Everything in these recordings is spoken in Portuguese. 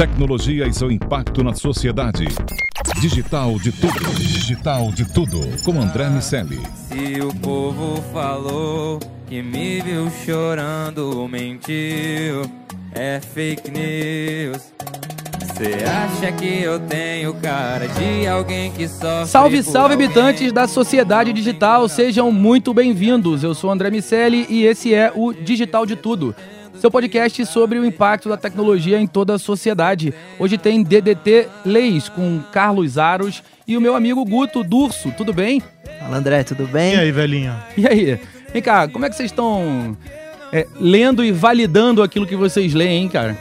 Tecnologia e seu impacto na sociedade. Digital de tudo. Digital de tudo. Com André Miceli. Se o povo falou que me viu chorando, mentiu. É fake news. Você acha que eu tenho cara de alguém que só. Salve, salve, habitantes da sociedade digital, sejam muito bem-vindos. Eu sou André Miceli e esse é o Digital de Tudo seu podcast sobre o impacto da tecnologia em toda a sociedade. Hoje tem DDT Leis com Carlos Aros e o meu amigo Guto Durso. Tudo bem? Fala André, tudo bem? E aí, velhinho? E aí? Vem cá, como é que vocês estão é, lendo e validando aquilo que vocês leem, hein, cara?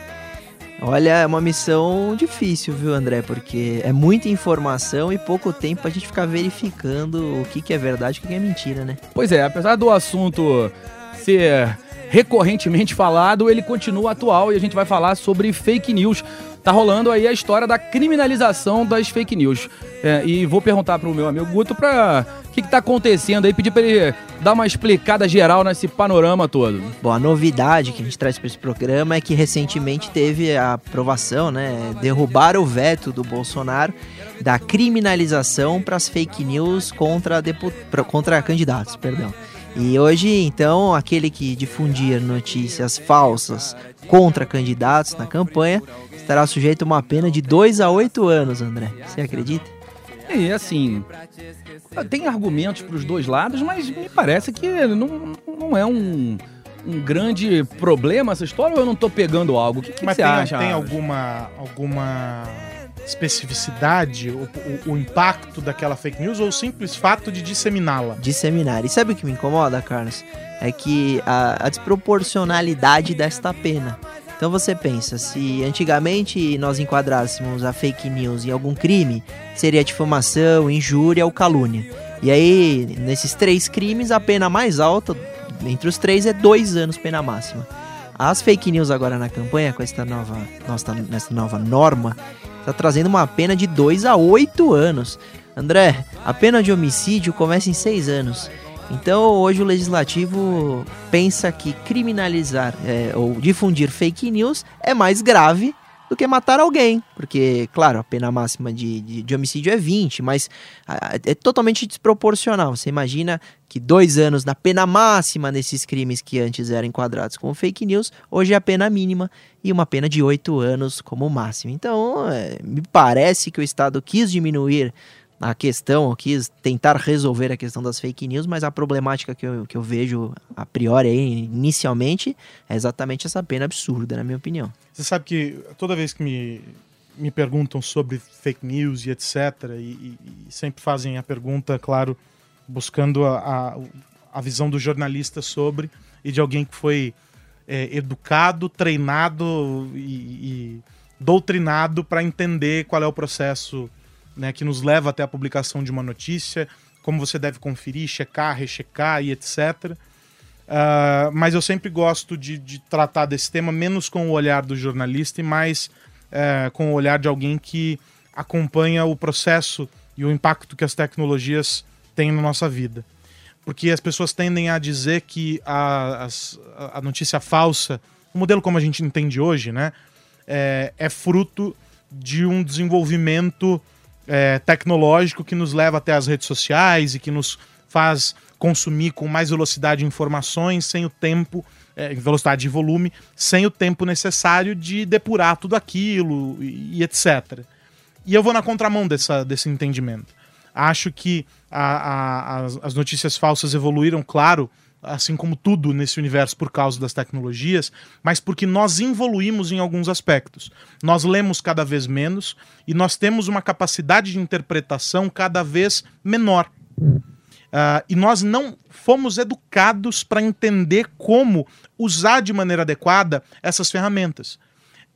Olha, é uma missão difícil, viu, André? Porque é muita informação e pouco tempo pra gente ficar verificando o que, que é verdade e o que é mentira, né? Pois é, apesar do assunto ser recorrentemente falado, ele continua atual e a gente vai falar sobre fake news. Tá rolando aí a história da criminalização das fake news. É, e vou perguntar pro meu amigo Guto pra o que, que tá acontecendo aí, pedir pra ele dar uma explicada geral nesse panorama todo. Bom, a novidade que a gente traz para esse programa é que recentemente teve a aprovação, né? Derrubar o veto do Bolsonaro da criminalização para as fake news contra, contra candidatos, perdão. E hoje, então, aquele que difundir notícias falsas contra candidatos na campanha estará sujeito a uma pena de 2 a 8 anos, André. Você acredita? É, assim, tem argumentos para os dois lados, mas me parece que não, não é um, um grande problema essa história ou eu não estou pegando algo? O que, que mas você tem, acha? tem alguma, alguma especificidade, o, o, o, impacto daquela fake news ou o simples fato de disseminá-la? Disseminar. E sabe o que me incomoda, Carlos? É que a, a desproporcionalidade desta pena. Então você pensa, se antigamente nós enquadrássemos a fake news em algum crime, seria difamação, injúria ou calúnia. E aí, nesses três crimes, a pena mais alta entre os três é dois anos pena máxima. As fake news agora na campanha, com esta nova, nossa, nessa nova norma, está trazendo uma pena de 2 a 8 anos. André, a pena de homicídio começa em 6 anos. Então, hoje o legislativo pensa que criminalizar é, ou difundir fake news é mais grave do que matar alguém. Porque, claro, a pena máxima de, de, de homicídio é 20, mas é totalmente desproporcional. Você imagina que dois anos na pena máxima nesses crimes que antes eram enquadrados como fake news, hoje é a pena mínima e uma pena de oito anos como máximo. Então, é, me parece que o Estado quis diminuir a questão, quis tentar resolver a questão das fake news, mas a problemática que eu, que eu vejo a priori, aí, inicialmente, é exatamente essa pena absurda, na minha opinião. Você sabe que toda vez que me, me perguntam sobre fake news e etc., e, e, e sempre fazem a pergunta, claro, buscando a, a, a, visão do jornalista sobre, e de alguém que foi é, educado, treinado e, e doutrinado para entender qual é o processo né, que nos leva até a publicação de uma notícia, como você deve conferir, checar, rechecar e etc. Uh, ah, mas eu sempre gosto de, de, tratar desse tema menos com o olhar do jornalista e mais uh, com o olhar de alguém que acompanha o processo e o impacto que as tecnologias têm na nossa vida. Porque as pessoas tendem a dizer que a, a, a notícia falsa, o modelo como a gente entende hoje, né, é, é fruto de um desenvolvimento é, tecnológico que nos leva até as redes sociais e que nos faz consumir com mais velocidade informações sem o tempo, é, velocidade e volume, sem o tempo necessário de depurar tudo aquilo e, e etc. E eu vou na contramão dessa, desse entendimento. Acho que a, a, as, as notícias falsas evoluíram, claro, assim como tudo nesse universo por causa das tecnologias, mas porque nós evoluímos em alguns aspectos. Nós lemos cada vez menos e nós temos uma capacidade de interpretação cada vez menor. Uh, e nós não fomos educados para entender como usar de maneira adequada essas ferramentas.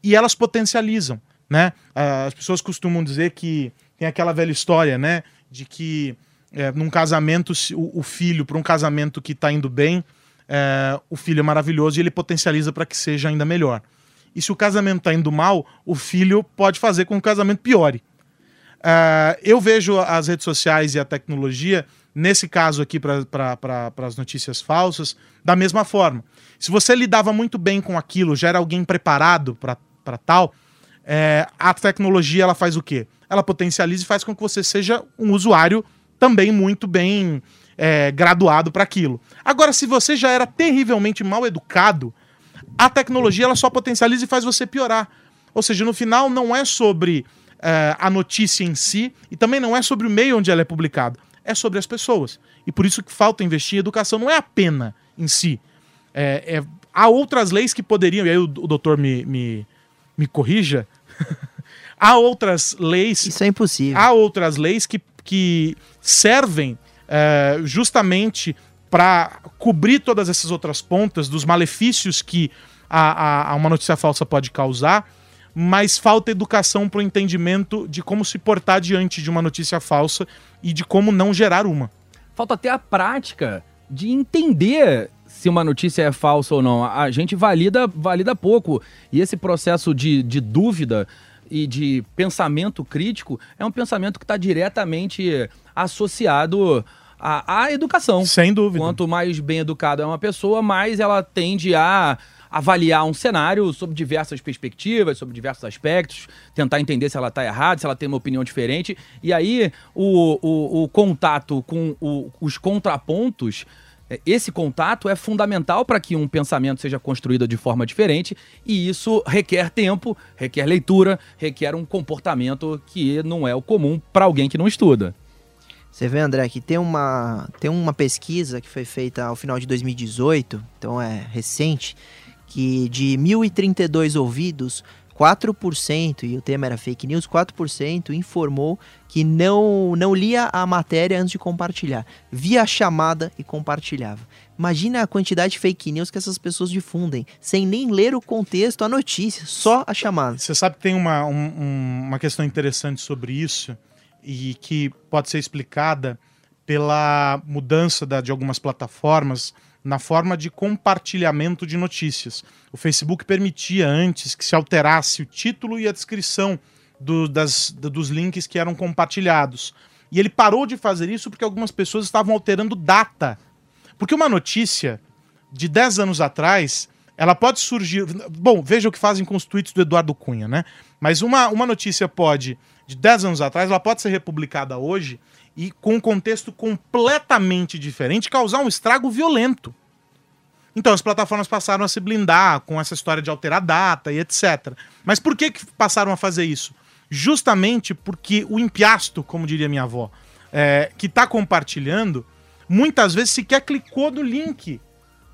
E elas potencializam. né? Ah, As pessoas costumam dizer que tem aquela velha história, né? De que é, num casamento, o, o filho, para um casamento que está indo bem, é, o filho é maravilhoso e ele potencializa para que seja ainda melhor. E se o casamento está indo mal, o filho pode fazer com que o casamento piore. É, eu vejo as redes sociais e a tecnologia, nesse caso aqui para as notícias falsas, da mesma forma. Se você lidava muito bem com aquilo, já era alguém preparado para tal, é, a tecnologia ela faz o quê? Ela potencializa e faz com que você seja um usuário também muito bem é, graduado para aquilo. Agora, se você já era terrivelmente mal educado, a tecnologia ela só potencializa e faz você piorar. Ou seja, no final não é sobre é, a notícia em si e também não é sobre o meio onde ela é publicada, é sobre as pessoas. E por isso que falta investir em educação, não é a pena em si. É, é- há outras leis que poderiam, e aí o, o doutor me, me, me corrija, há outras leis Isso é impossível. há outras leis que, que servem é, justamente para cobrir todas essas outras pontas dos malefícios que a, a- a uma notícia falsa pode causar, mas falta educação para o entendimento de como se portar diante de uma notícia falsa e de como não gerar uma. Falta até a prática de entender se uma notícia é falsa ou não. A gente valida, valida pouco. E esse processo de, de dúvida e de pensamento crítico é um pensamento que está diretamente associado à, à educação. Sem dúvida. Quanto mais bem educada é uma pessoa, mais ela tende a avaliar um cenário sob diversas perspectivas, sob diversos aspectos, tentar entender se ela está errada, se ela tem uma opinião diferente. E aí o, o, o contato com o- os contrapontos. É, Esse contato é fundamental para que um pensamento seja construído de forma diferente e isso requer tempo, requer leitura, requer um comportamento que não é o comum para alguém que não estuda. Você vê, André, que tem uma, tem uma pesquisa que foi feita ao final de 2018, então é recente, que de 1.032 ouvidos, 4%, e o tema era fake news, 4% informou que não, não lia a matéria antes de compartilhar. Via a chamada e compartilhava. Imagina a quantidade de fake news que essas pessoas difundem, sem nem ler o contexto, a notícia, só a chamada. Você sabe que tem uma, um- um- uma questão interessante sobre isso e que pode ser explicada pela mudança da- de algumas plataformas na forma de compartilhamento de notícias. O Facebook permitia antes que se alterasse o título e a descrição do- das- do- dos links que eram compartilhados. E ele parou de fazer isso porque algumas pessoas estavam alterando data. Porque uma notícia de 10 anos atrás, ela pode surgir. Bom, veja o que fazem com os tweets do Eduardo Cunha, né? Mas uma, uma notícia pode, de 10 anos atrás, ela pode ser republicada hoje e com um contexto completamente diferente, causar um estrago violento. Então as plataformas passaram a se blindar com essa história de alterar data e etc. Mas por que, que passaram a fazer isso? Justamente porque o empiasto, como diria minha avó, é, que está compartilhando, muitas vezes sequer clicou no link.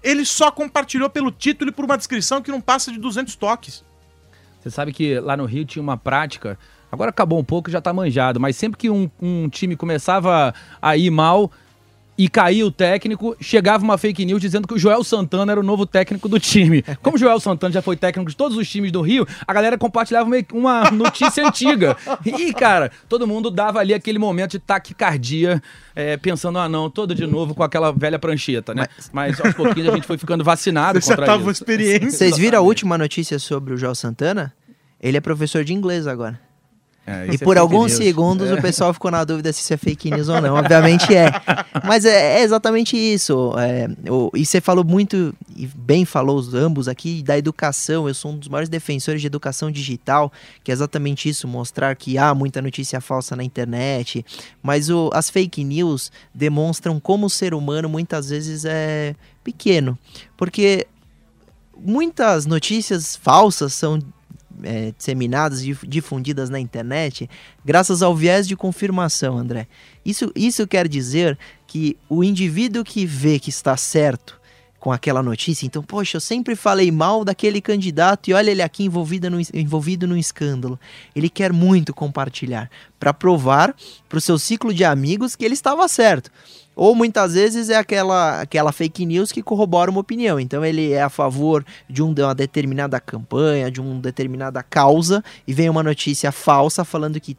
Ele só compartilhou pelo título e por uma descrição que não passa de 200 toques. Você sabe que lá no Rio tinha uma prática, agora acabou um pouco, já tá manjado, mas sempre que um, um time começava a ir mal e caía o técnico, chegava uma fake news dizendo que o Joel Santana era o novo técnico do time. Como o Joel Santana já foi técnico de todos os times do Rio, a galera compartilhava uma notícia antiga. E, cara, todo mundo dava ali aquele momento de taquicardia, é, pensando, ah não, todo de novo com aquela velha prancheta, né? Mas, aos pouquinhos a gente foi ficando vacinado Você já contra tava isso. experiência. Vocês viram a última notícia sobre o Joel Santana? Ele é professor de inglês agora. É, E é por fake alguns news. segundos o pessoal ficou na dúvida se isso é fake news ou não. Obviamente é. Mas é, é exatamente isso. É, o- e você falou muito, e bem falou os ambos aqui, da educação. Eu sou um dos maiores defensores de educação digital, que é exatamente isso, mostrar que há muita notícia falsa na internet. Mas o- as fake news demonstram como o ser humano muitas vezes é pequeno. Porque muitas notícias falsas são é, disseminadas e difundidas na internet graças ao viés de confirmação, André. Isso, isso quer dizer que o indivíduo que vê que está certo com aquela notícia. Então, poxa, eu sempre falei mal daquele candidato e olha ele aqui envolvido no, envolvido num escândalo. Ele quer muito compartilhar para provar para o seu ciclo de amigos que ele estava certo. Ou muitas vezes é aquela, aquela fake news que corrobora uma opinião. Então ele é a favor de, um, de uma determinada campanha, de uma determinada causa, e vem uma notícia falsa falando que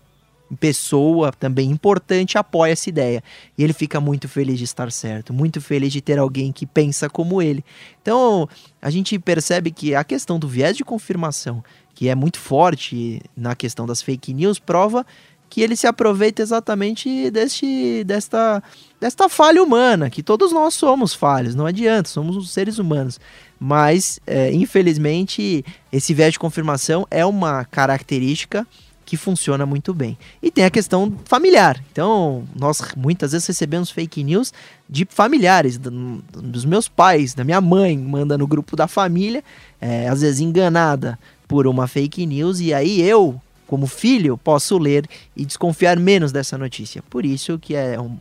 pessoa também importante apoia essa ideia. E ele fica muito feliz de estar certo, muito feliz de ter alguém que pensa como ele. Então, a gente percebe que a questão do viés de confirmação, que é muito forte na questão das fake news, prova que ele se aproveita exatamente deste, desta, desta falha humana, que todos nós somos falhos, não adianta, somos os seres humanos. Mas, é, infelizmente, esse viés de confirmação é uma característica que funciona muito bem. E tem a questão familiar. Então, nós muitas vezes recebemos fake news de familiares, dos meus pais, da minha mãe, manda no grupo da família, é, às vezes enganada por uma fake news, e aí eu, como filho, posso ler e desconfiar menos dessa notícia. Por isso que é um,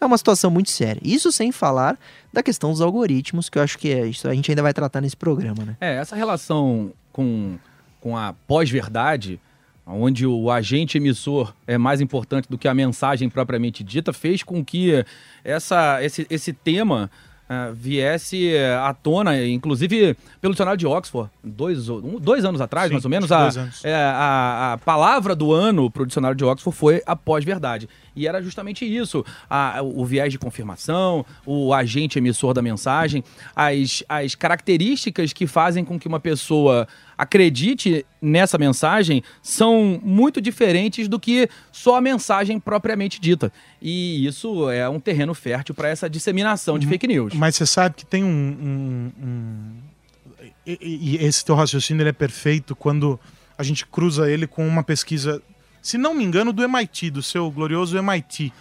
é uma situação muito séria. Isso sem falar da questão dos algoritmos, que eu acho que é, isso a gente ainda vai tratar nesse programa, né? É, essa relação com, com a pós-verdade onde o agente emissor é mais importante do que a mensagem propriamente dita, fez com que essa, esse, esse tema uh, viesse à tona, inclusive pelo dicionário de Oxford, dois, um, dois anos atrás, Sim, mais ou menos, a, é, a, a, palavra do ano para o dicionário de Oxford foi a pós-verdade. E era justamente isso: a, o viés de confirmação, o agente emissor da mensagem, as, as características que fazem com que uma pessoa acredite nessa mensagem são muito diferentes do que só a mensagem propriamente dita. E isso é um terreno fértil para essa disseminação uhum. de fake news. Mas você sabe que tem um. um, um... E, e, esse teu raciocínio é perfeito quando a gente cruza ele com uma pesquisa se não me engano, do MIT, do seu glorioso MIT, uh,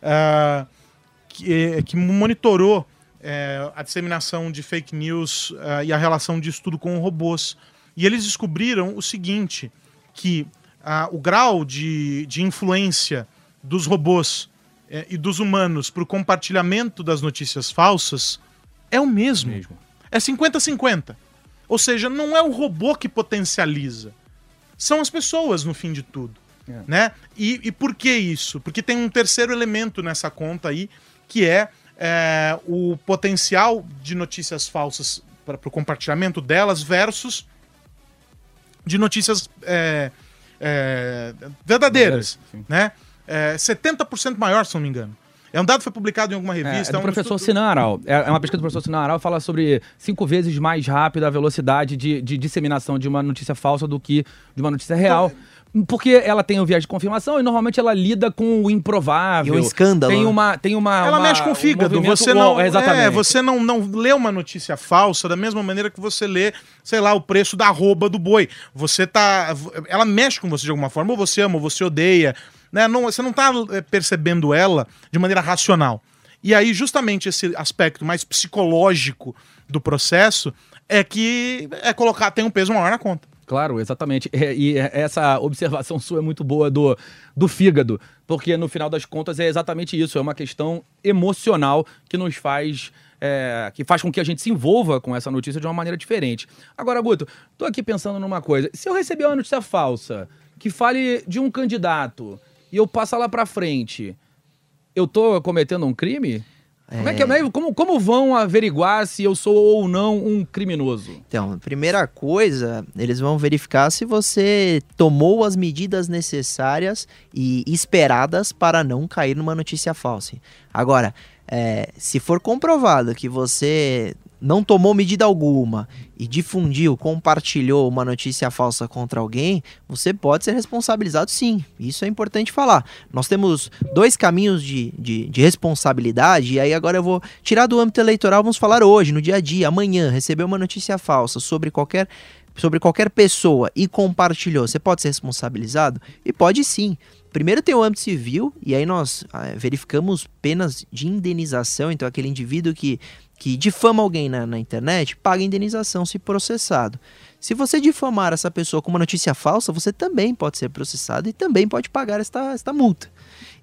ah, que, eh, que, monitorou uh, a disseminação de fake news uh, e a relação de estudo com robôs. E eles descobriram o seguinte, que o grau de, de influência dos robôs e dos humanos para o compartilhamento das notícias falsas é o mesmo. mesmo. É 50-50. Ou seja, não é o robô que potencializa. São as pessoas, no fim de tudo. É. Né? E, e por que isso? Porque tem um terceiro elemento nessa conta aí, que é, é o potencial de notícias falsas para o compartilhamento delas versus de notícias é, é, verdadeiras. né? É, 70% maior, se não me engano. É um dado que foi publicado em alguma revista. É, é do um professor estudo... Sinan Aral. É, é uma pesquisa do professor Sinan Aral fala sobre cinco vezes mais rápida a velocidade de, de disseminação de uma notícia falsa do que de uma notícia real. Então, porque ela tem o viés de confirmação e normalmente ela lida com o improvável. E o escândalo. Tem uma. Tem uma ela uma, mexe com o fígado. Um você não. exatamente. É, você não, não lê uma notícia falsa da mesma maneira que você lê, sei lá, o preço da arroba do boi. Você tá. Ela mexe com você de alguma forma. Ou você ama, ou você odeia. Né? Não, você não tá é, percebendo ela de maneira racional. E aí, justamente esse aspecto mais psicológico do processo é que é colocar, tem um peso maior na conta. Claro, exatamente. É, e essa observação sua é muito boa do, do fígado, porque no final das contas é exatamente isso, é uma questão emocional que nos faz. É, que faz com que a gente se envolva com essa notícia de uma maneira diferente. Agora, Guto, tô aqui pensando numa coisa. Se eu receber uma notícia falsa que fale de um candidato e eu passar lá pra frente, eu tô cometendo um crime? Como, é que, é, como, como vão averiguar se eu sou ou não um criminoso? Então, primeira coisa, eles vão verificar se você tomou as medidas necessárias e esperadas para não cair numa notícia falsa. Agora, é, se for comprovado que você não tomou medida alguma e difundiu, compartilhou uma notícia falsa contra alguém, você pode ser responsabilizado sim. Isso é importante falar. Nós temos dois caminhos de, de, de, responsabilidade, e aí agora eu vou tirar do âmbito eleitoral, vamos falar hoje, no dia a dia, amanhã, recebeu uma notícia falsa sobre qualquer, sobre qualquer pessoa e compartilhou. Você pode ser responsabilizado? E pode sim. Primeiro tem o âmbito civil, e aí nós ah, verificamos penas de indenização, então aquele indivíduo que que difama alguém na, na internet, paga indenização se processado. Se você difamar essa pessoa com uma notícia falsa, você também pode ser processado e também pode pagar esta, esta multa.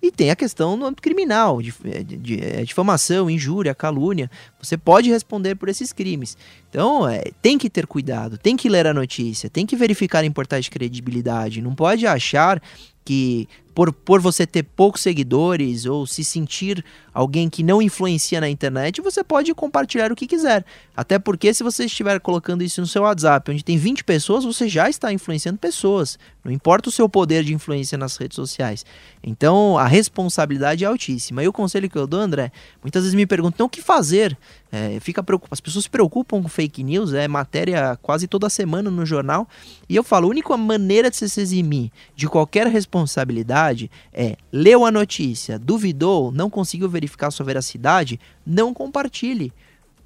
E tem a questão no âmbito criminal, de, de, de, é, difamação, injúria, calúnia. Você pode responder por esses crimes. Então, é, tem que ter cuidado, tem que ler a notícia, tem que verificar em portais de credibilidade. Não pode achar que por, por você ter poucos seguidores ou se sentir alguém que não influencia na internet, você pode compartilhar o que quiser. Até porque se você estiver colocando isso no seu WhatsApp, onde tem 20 pessoas, você já está influenciando pessoas. Não importa o seu poder de influência nas redes sociais. Então, a responsabilidade é altíssima. E o conselho que eu dou, André, muitas vezes me perguntam o que fazer. É, fica As pessoas se preocupam com fake news, é matéria quase toda semana no jornal. E eu falo, a única maneira de se eximir de qualquer responsabilidade é leu a notícia, duvidou, não conseguiu verificar sua veracidade, não compartilhe.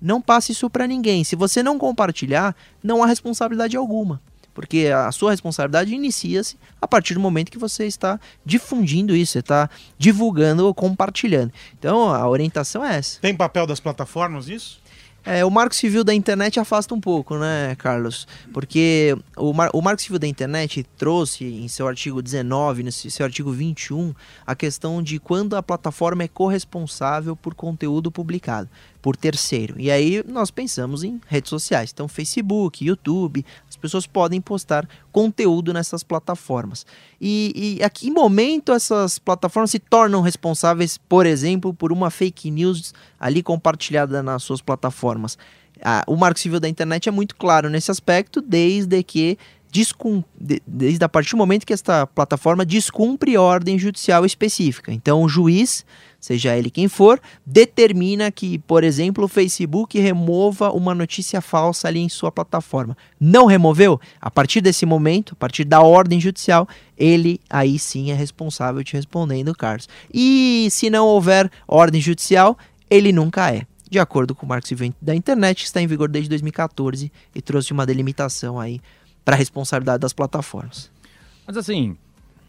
Não passe isso para ninguém. Se você não compartilhar, não há responsabilidade alguma porque a sua responsabilidade inicia-se a partir do momento que você está difundindo isso, você está divulgando ou compartilhando. Então a orientação é essa. Tem papel das plataformas isso? É, o Marco Civil da internet afasta um pouco, né, Carlos? Porque o, Mar o Marco Civil da internet trouxe em seu artigo 19, nesse seu artigo 21, a questão de quando a plataforma é corresponsável por conteúdo publicado por terceiro. E aí nós pensamos em redes sociais. Então, Facebook, YouTube, as pessoas podem postar conteúdo nessas plataformas. E, e a que momento essas plataformas se tornam responsáveis, por exemplo, por uma fake news ali compartilhada nas suas plataformas? Ah, o Marco Civil da Internet é muito claro nesse aspecto, desde que desde a partir do momento que esta plataforma descumpre ordem judicial específica. Então, o juiz seja ele quem for, determina que, por exemplo, o Facebook remova uma notícia falsa ali em sua plataforma. Não removeu? A partir desse momento, a partir da ordem judicial, ele aí sim é responsável te respondendo, Carlos. E se não houver ordem judicial, ele nunca é. De acordo com o Marco Civil da Internet, que está em vigor desde 2014 e trouxe uma delimitação aí para a responsabilidade das plataformas. Mas assim,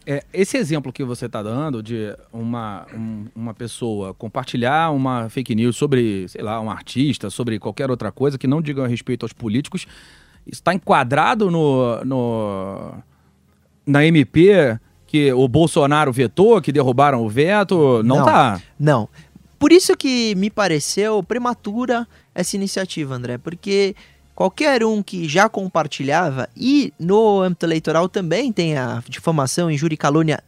é, esse exemplo que você está dando de uma, um, uma pessoa compartilhar uma fake news sobre, sei lá, um artista, sobre qualquer outra coisa que não diga respeito aos políticos, está enquadrado no, no na MP que o Bolsonaro vetou, que derrubaram o veto? Não, não tá. Não. Por isso que me pareceu prematura essa iniciativa, André, porque qualquer um que já compartilhava, e no âmbito eleitoral também tem a difamação, injúria e calúnia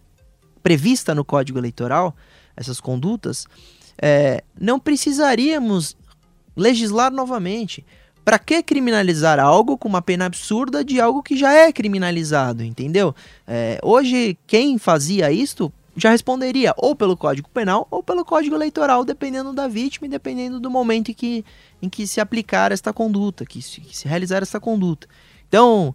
prevista no Código Eleitoral, essas condutas, é, não precisaríamos legislar novamente. Para que criminalizar algo com uma pena absurda de algo que já é criminalizado, entendeu? É, hoje, quem fazia isto já responderia ou pelo Código Penal ou pelo Código Eleitoral, dependendo da vítima e dependendo do momento em que, em que se aplicar esta conduta, que se, que se realizar esta conduta. Então,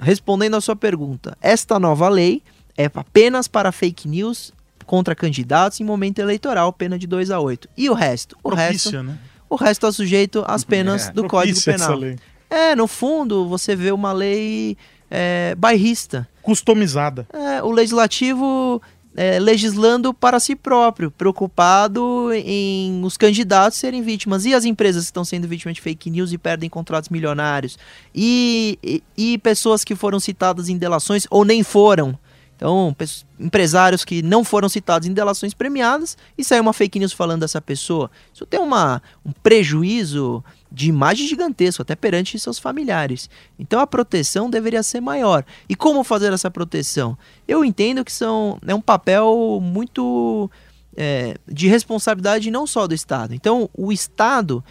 respondendo à sua pergunta, esta nova lei é apenas para fake news contra candidatos em momento eleitoral, pena de 2 a 8. E o resto? O resto, né? o resto está sujeito às penas é, do Código Penal. É, no fundo, você vê uma lei é, bairrista. Customizada. É, o legislativo é, legislando para si próprio, preocupado em os candidatos serem vítimas e as empresas que estão sendo vítimas de fake news e perdem contratos milionários e, e, e pessoas que foram citadas em delações ou nem foram. Então, empresários que não foram citados em delações premiadas e saiu uma fake news falando dessa pessoa. Isso tem uma, um prejuízo de imagem gigantesco, até perante seus familiares. Então a proteção deveria ser maior. E como fazer essa proteção? Eu entendo que são, é um papel muito é, de responsabilidade não só do Estado. Então o Estado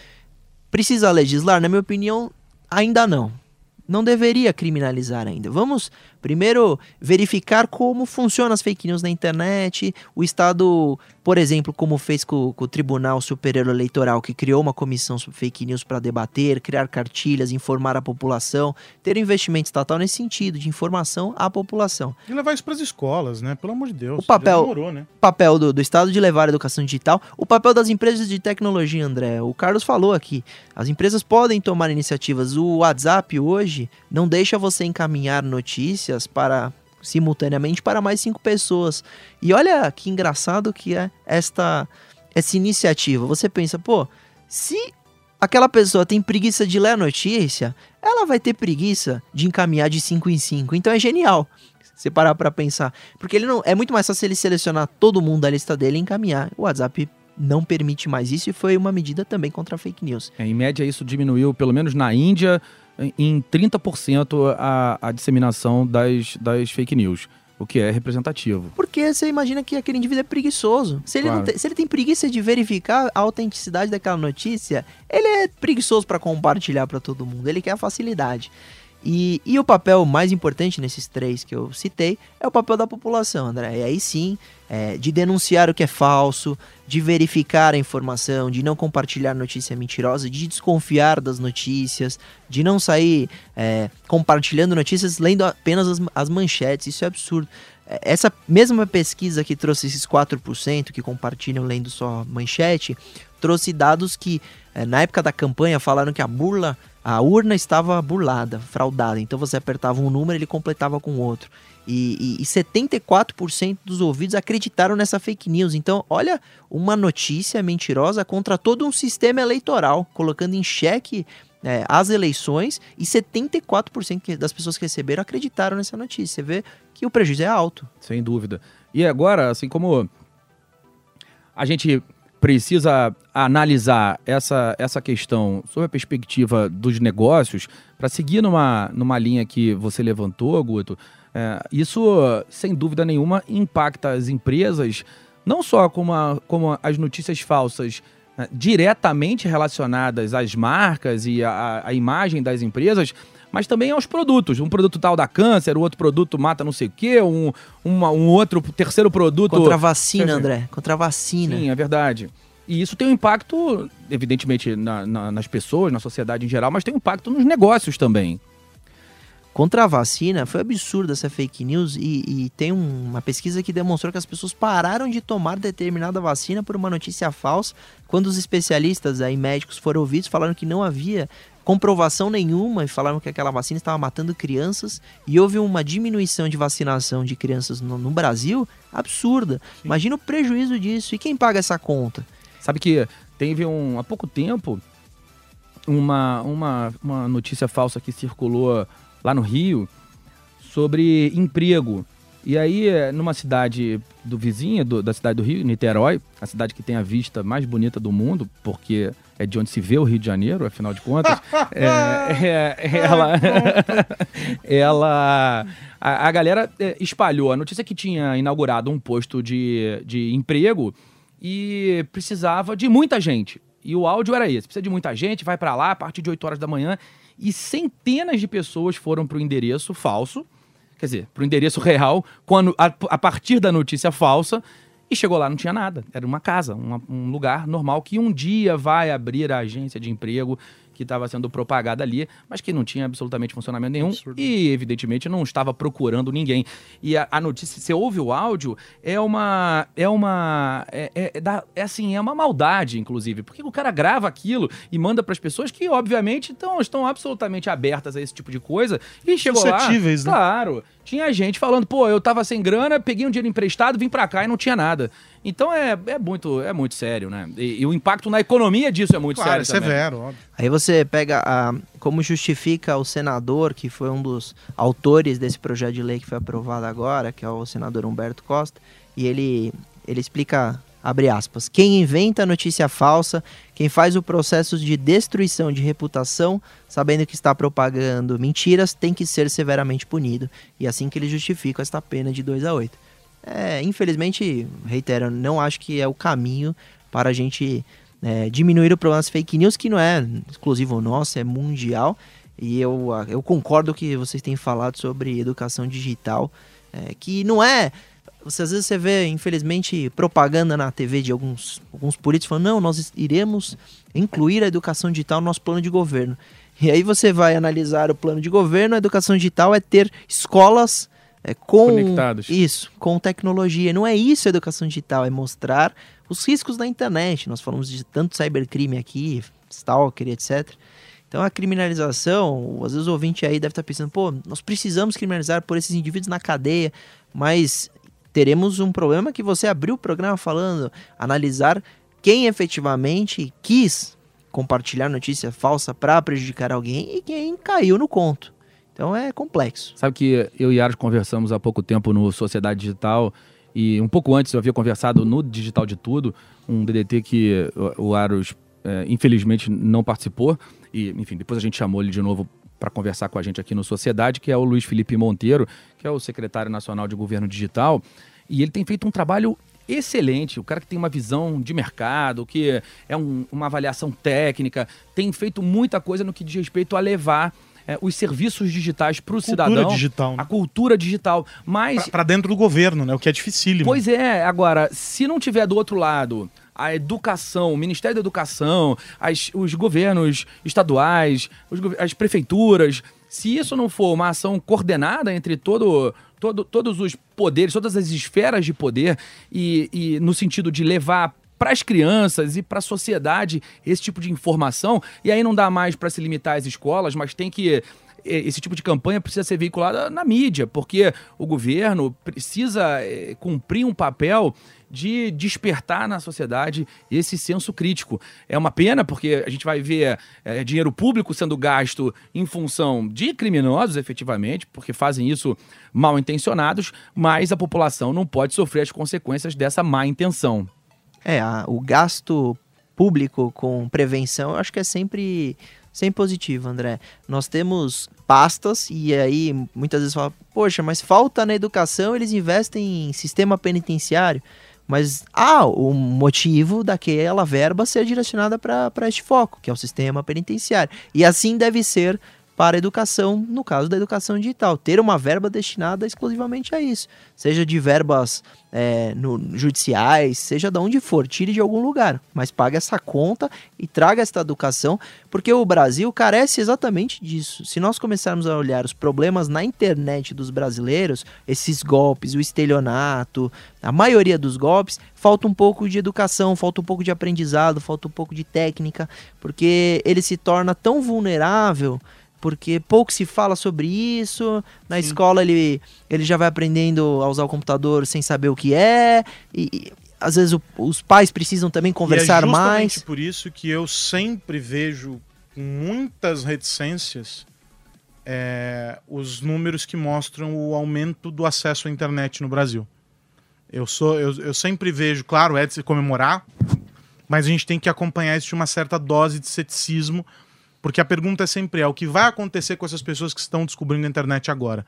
precisa legislar, na minha opinião, ainda não. Não deveria criminalizar ainda. Vamos primeiro verificar como funcionam as fake news na internet. O Estado por exemplo, como fez com, com, o Tribunal Superior Eleitoral, que criou uma comissão sobre fake news para debater, criar cartilhas, informar a população, ter um investimento estatal nesse sentido, de informação à população. E levar isso para as escolas, né? Pelo amor de Deus. O papel, demorou, né? papel do, do Estado de levar a educação digital, o papel das empresas de tecnologia, André. O Carlos falou aqui. As empresas podem tomar iniciativas. O WhatsApp hoje não deixa você encaminhar notícias para simultaneamente para mais cinco pessoas. E olha que engraçado que é esta essa iniciativa. Você pensa, pô, se aquela pessoa tem preguiça de ler a notícia, ela vai ter preguiça de encaminhar de 5 em 5. Então é genial. Você parar para pensar, porque ele não é muito mais fácil ele selecionar todo mundo da lista dele e encaminhar. O WhatsApp não permite mais isso e foi uma medida também contra a fake news. É, em média, isso diminuiu, pelo menos na Índia, em 30% a, a disseminação das, das fake news o que é representativo. Porque você imagina que aquele indivíduo é preguiçoso. Se ele, claro. tem, se ele tem preguiça de verificar a autenticidade daquela notícia, ele é preguiçoso para compartilhar para todo mundo. Ele quer a facilidade. E, e o papel mais importante nesses três que eu citei é o papel da população, André. E aí sim, é, de denunciar o que é falso, de verificar a informação, de não compartilhar notícia mentirosa, de desconfiar das notícias, de não sair é, compartilhando notícias lendo apenas as, as manchetes. Isso é absurdo. Essa mesma pesquisa que trouxe esses 4% que compartilham lendo só manchete, trouxe dados que é, na época da campanha falaram que a burla a urna estava burlada, fraudada. Então você apertava um número, ele completava com outro. E, e, e 74% dos ouvidos acreditaram nessa fake news. Então, olha uma notícia mentirosa contra todo um sistema eleitoral, colocando em xeque é, as eleições. E 74% das pessoas que receberam acreditaram nessa notícia. Você vê que o prejuízo é alto. Sem dúvida. E agora, assim como a gente precisa analisar essa, essa questão sob a perspectiva dos negócios, para seguir numa, numa linha que você levantou, Guto, é, isso, sem dúvida nenhuma, impacta as empresas, não só como, a, como as notícias falsas diretamente relacionadas às marcas e à, à imagem das empresas, mas também aos produtos. Um produto tal dá câncer, o outro produto mata não sei o quê, um, uma, um outro terceiro produto. Contra a vacina, André. Contra a vacina. Sim, é verdade. E isso tem um impacto, evidentemente, na, na, nas pessoas, na sociedade em geral, mas tem um impacto nos negócios também. Contra a vacina, foi absurda essa fake news e, e tem um, uma pesquisa que demonstrou que as pessoas pararam de tomar determinada vacina por uma notícia falsa, quando os especialistas aí, médicos foram ouvidos, falaram que não havia comprovação nenhuma e falaram que aquela vacina estava matando crianças e houve uma diminuição de vacinação de crianças no, no Brasil absurda. Sim. Imagina o prejuízo disso. E quem paga essa conta? Sabe que teve um há pouco tempo uma, uma, uma notícia falsa que circulou lá no Rio sobre emprego. E aí, numa cidade do vizinho, do, da cidade do Rio, Niterói, a cidade que tem a vista mais bonita do mundo, porque é de onde se vê o Rio de Janeiro, afinal de contas, é, é, é, ela, ela, a, a galera é, espalhou a notícia que tinha inaugurado um posto de, de emprego e precisava de muita gente. E o áudio era esse: precisa de muita gente, vai para lá a partir de 8 horas da manhã. E centenas de pessoas foram para o endereço falso, quer dizer, para o endereço real, quando, a, a partir da notícia falsa, e chegou lá, não tinha nada. Era uma casa, uma, um lugar normal que um dia vai abrir a agência de emprego que estava sendo propagada ali, mas que não tinha absolutamente funcionamento nenhum Absurdo. e, evidentemente, não estava procurando ninguém. E a, a notícia, você ouve o áudio, é uma. É uma. É, é, é, é assim, é uma maldade, inclusive, porque o cara grava aquilo e manda para as pessoas que, obviamente, tão, estão absolutamente abertas a esse tipo de coisa e chegou lá. Né? Claro. Tinha gente falando, pô, eu tava sem grana, peguei um dinheiro emprestado, vim pra cá e não tinha nada. Então é, é, muito, é muito sério, né? E, e o impacto na economia disso é muito claro, sério. É severo, óbvio. Aí você pega a, como justifica o senador, que foi um dos autores desse projeto de lei que foi aprovado agora, que é o senador Humberto Costa, e ele, ele explica abre aspas, quem inventa notícia falsa, quem faz o processo de destruição de reputação, sabendo que está propagando mentiras, tem que ser severamente punido. E assim que ele justifica esta pena de 2 a 8. É, infelizmente, reitero, não acho que é o caminho para a gente é, diminuir o problema das fake news, que não é exclusivo nosso, é mundial. E eu, eu concordo que vocês têm falado sobre educação digital, é, que não é você, às vezes você vê, infelizmente, propaganda na TV de alguns, alguns políticos falando, não, nós iremos incluir a educação digital no nosso plano de governo. E aí você vai analisar o plano de governo, a educação digital é ter escolas é, com Conectados. isso, com tecnologia. Não é isso a educação digital, é mostrar os riscos da internet. Nós falamos de tanto cybercrime aqui, stalker, etc. Então a criminalização, às vezes o ouvinte aí deve estar pensando, pô, nós precisamos criminalizar por esses indivíduos na cadeia, mas teremos um problema que você abriu o programa falando, analisar quem efetivamente quis compartilhar notícia falsa para prejudicar alguém e quem caiu no conto. Então é complexo. Sabe que eu e Aros conversamos há pouco tempo no Sociedade Digital e um pouco antes eu havia conversado no Digital de Tudo, um DDT que o Aros é, infelizmente não participou. E enfim depois a gente chamou ele de novo para conversar com a gente aqui no Sociedade, que é o Luiz Felipe Monteiro, que é o secretário nacional de Governo Digital, e ele tem feito um trabalho excelente, o cara que tem uma visão de mercado, que é um, uma avaliação técnica, tem feito muita coisa no que diz respeito a levar é, os serviços digitais para o cidadão. digital. Né? A cultura digital. Mas. Para dentro do governo, né? O que é dificílimo. Pois é, agora, se não tiver do outro lado a educação, o Ministério da Educação, as, os governos estaduais, os, as prefeituras, se isso não for uma ação coordenada entre todo, todo, todos os poderes, todas as esferas de poder, e, e no sentido de levar para as crianças e para a sociedade esse tipo de informação, e aí não dá mais para se limitar às escolas, mas tem que esse tipo de campanha precisa ser veiculada na mídia, porque o governo precisa é, cumprir um papel de despertar na sociedade esse senso crítico. É uma pena, porque a gente vai ver é, dinheiro público sendo gasto em função de criminosos, efetivamente, porque fazem isso mal intencionados, mas a população não pode sofrer as consequências dessa má intenção. É, a, o gasto público com prevenção, eu acho que é sempre, sempre positivo, André. Nós temos pastas e aí muitas vezes fala, poxa, mas falta na educação, eles investem em sistema penitenciário. Mas há o motivo daquela verba ser direcionada para este foco, que é o sistema penitenciário. E assim deve ser para a educação, no caso da educação digital, ter uma verba destinada exclusivamente a isso, seja de verbas é, no, judiciais, seja de onde for, tire de algum lugar, mas pague essa conta e traga esta educação, porque o Brasil carece exatamente disso. Se nós começarmos a olhar os problemas na internet dos brasileiros, esses golpes, o estelionato, a maioria dos golpes, falta um pouco de educação, falta um pouco de aprendizado, falta um pouco de técnica, porque ele se torna tão vulnerável porque pouco se fala sobre isso. Na Sim. escola ele, ele já vai aprendendo a usar o computador sem saber o que é. E, e às vezes o, os pais precisam também conversar e é mais. por isso que eu sempre vejo com muitas reticências é, os números que mostram o aumento do acesso à internet no Brasil. Eu, sou, eu, eu sempre vejo, claro, é de se comemorar, mas a gente tem que acompanhar isso de uma certa dose de ceticismo porque a pergunta é sempre é o que vai acontecer com essas pessoas que estão descobrindo a internet agora?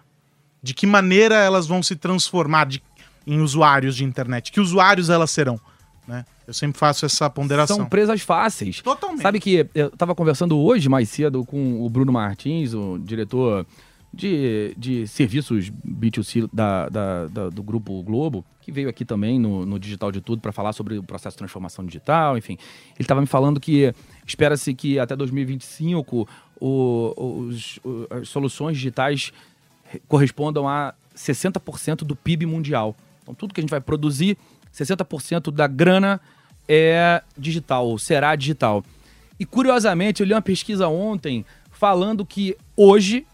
De que maneira elas vão se transformar de, em usuários de internet? Que usuários elas serão? Né? Eu sempre faço essa ponderação. São presas fáceis. Totalmente. Sabe que eu estava conversando hoje mais cedo com o Bruno Martins, o diretor de, de serviços B2C da, da, da, do Grupo Globo, que veio aqui também no, no Digital de Tudo para falar sobre o processo de transformação digital, enfim. Ele estava me falando que espera-se que até 2025 o, os, as soluções digitais correspondam a 60% do PIB mundial. Então, tudo que a gente vai produzir, 60% da grana é digital, será digital. E, curiosamente, eu li uma pesquisa ontem falando que hoje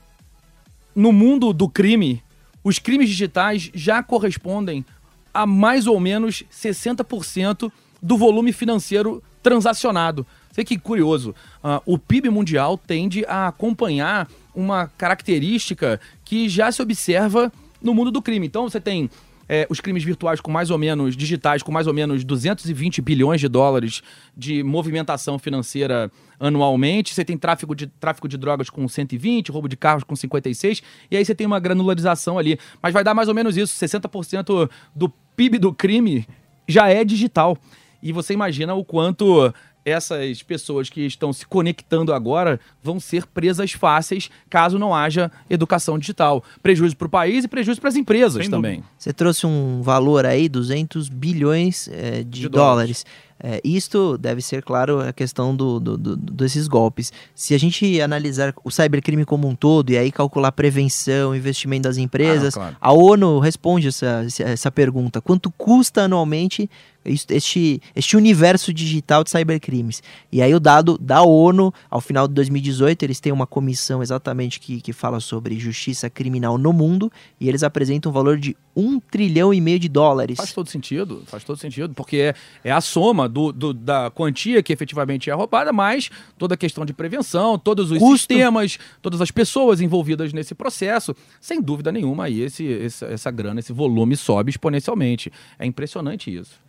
no mundo do crime, os crimes digitais já correspondem a mais ou menos 60% do volume financeiro transacionado. Sei que curioso, uh, o PIB mundial tende a acompanhar uma característica que já se observa no mundo do crime. Então você tem é, os crimes virtuais com mais ou menos, digitais, com mais ou menos 220 bilhões de dólares de movimentação financeira anualmente. Você tem tráfico de, tráfico de drogas com 120, roubo de carros com 56, e aí você tem uma granularização ali. Mas vai dar mais ou menos isso: 60% do PIB do crime já é digital. E você imagina o quanto essas pessoas que estão se conectando agora vão ser presas fáceis caso não haja educação digital. Prejuízo para o país e prejuízo para as empresas Sem também. Dúvida. Você trouxe um valor aí, 200 bilhões é, de, de, dólares. dólares. É, isto deve ser, claro, a questão do, do, do, desses golpes. Se a gente analisar o cybercrime como um todo e aí calcular prevenção, investimento das empresas, ah, claro. a ONU responde essa, essa pergunta: quanto custa anualmente este, este universo digital de cybercrimes. E aí o dado da ONU, ao final de 2018, eles têm uma comissão exatamente que, que fala sobre justiça criminal no mundo, e eles apresentam um valor de um trilhão e meio de dólares. Faz todo sentido, faz todo sentido, porque é, é a soma do, do- da quantia que efetivamente é roubada, mas toda a questão de prevenção, todos os Custo. sistemas, todas as pessoas envolvidas nesse processo, sem dúvida nenhuma, aí esse, esse- essa grana, esse volume sobe exponencialmente. É impressionante isso.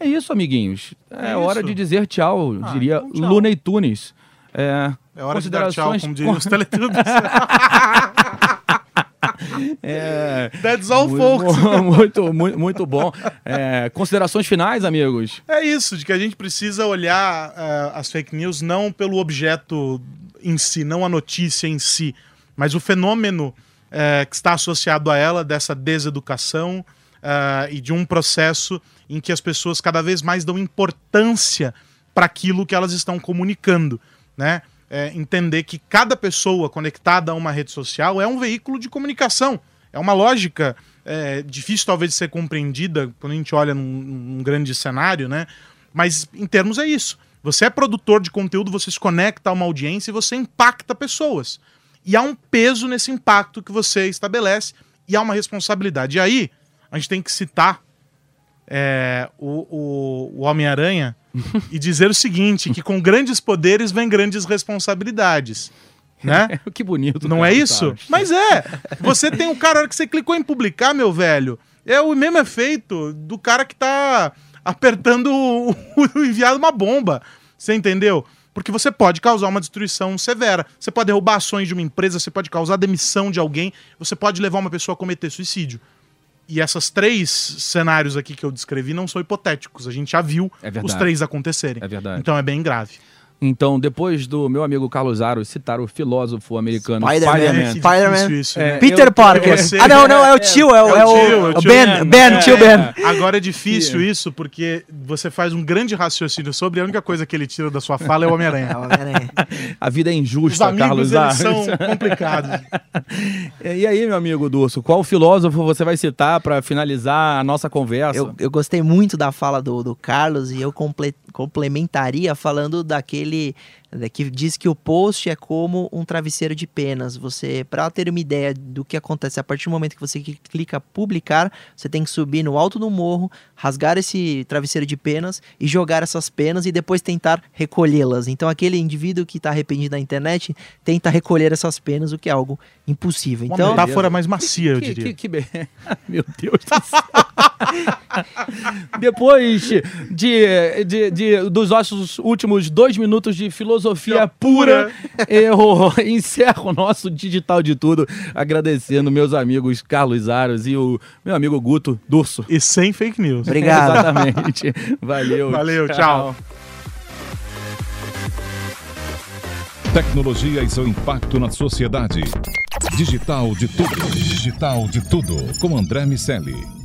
É isso, amiguinhos. É, É hora isso. de dizer tchau, Ah, diria então tchau. Looney Tunes. É, É hora de dar tchau, considerações- como diriam os Teletubbies. É, That's all, mu- folks. muito, muito, muito bom. É, considerações finais, amigos? É isso, de que a gente precisa olhar eh, as fake news não pelo objeto em si, não a notícia em si, mas o fenômeno eh, que está associado a ela, dessa deseducação eh, e de um processo em que as pessoas cada vez mais dão importância para aquilo que elas estão comunicando, né? É, entender que cada pessoa conectada a uma rede social é um veículo de comunicação. É uma lógica é, difícil talvez de ser compreendida quando a gente olha num, num grande cenário, né? Mas em termos é isso. Você é produtor de conteúdo, você se conecta a uma audiência e você impacta pessoas. E há um peso nesse impacto que você estabelece e há uma responsabilidade. E aí, a gente tem que citar é, o, o, o Homem-Aranha e dizer o seguinte: que com grandes poderes vem grandes responsabilidades. Né? que bonito. Não é isso? Carlos. Mas é. Você tem o cara, que você clicou em publicar, meu velho, é o mesmo efeito do cara que tá apertando o, o enviado uma bomba. Você entendeu? Porque você pode causar uma destruição severa. Você pode derrubar ações de uma empresa, você pode causar demissão de alguém, você pode levar uma pessoa a cometer suicídio. E essas três cenários aqui que eu descrevi não são hipotéticos. A gente já viu É os três acontecerem. É verdade. Então é bem grave. Então, depois do meu amigo Carlos Aro citar o filósofo americano Spider-Man. Spider-Man, É, que Spider-Man. difícil isso, né? É, Peter eu- Parker. você- Ah, não, não, é o tio, é, o- É é o tio, é o o Ben, Ben. Ben, tio É. Ben. Agora é difícil isso porque você faz um grande raciocínio sobre e a única coisa que ele tira da sua fala é o É, Homem-Aranha. a vida é Os injusta, amigos Carlos Aro. são complicados. E aí, meu amigo Durso, qual filósofo você vai citar para finalizar a nossa conversa? Eu, eu gostei muito da fala do, do Carlos e eu comple- complementaria falando daquele da- que diz que o post é como um travesseiro de penas. Você, para ter uma ideia do que acontece a partir do momento que você cli- clica publicar, você tem que subir no alto do morro, rasgar esse travesseiro de penas e jogar essas penas e depois tentar recolhê-las. Então aquele indivíduo que está arrependido na internet tenta recolher essas penas, o que é algo impossível. Uma Então, metáfora mais macia, eu que, diria. que, que Meu Deus do céu. Depois de, de, de- dos nossos últimos dois minutos de filosofia pura, eu encerro o nosso digital de tudo, agradecendo meus amigos Carlos Aros e o meu amigo Guto Durso. E sem fake news. obrigado. Exatamente. Valeu. Valeu, tchau. Tecnologia e seu impacto na sociedade. Digital de tudo. Digital de tudo. Com André Miscelli.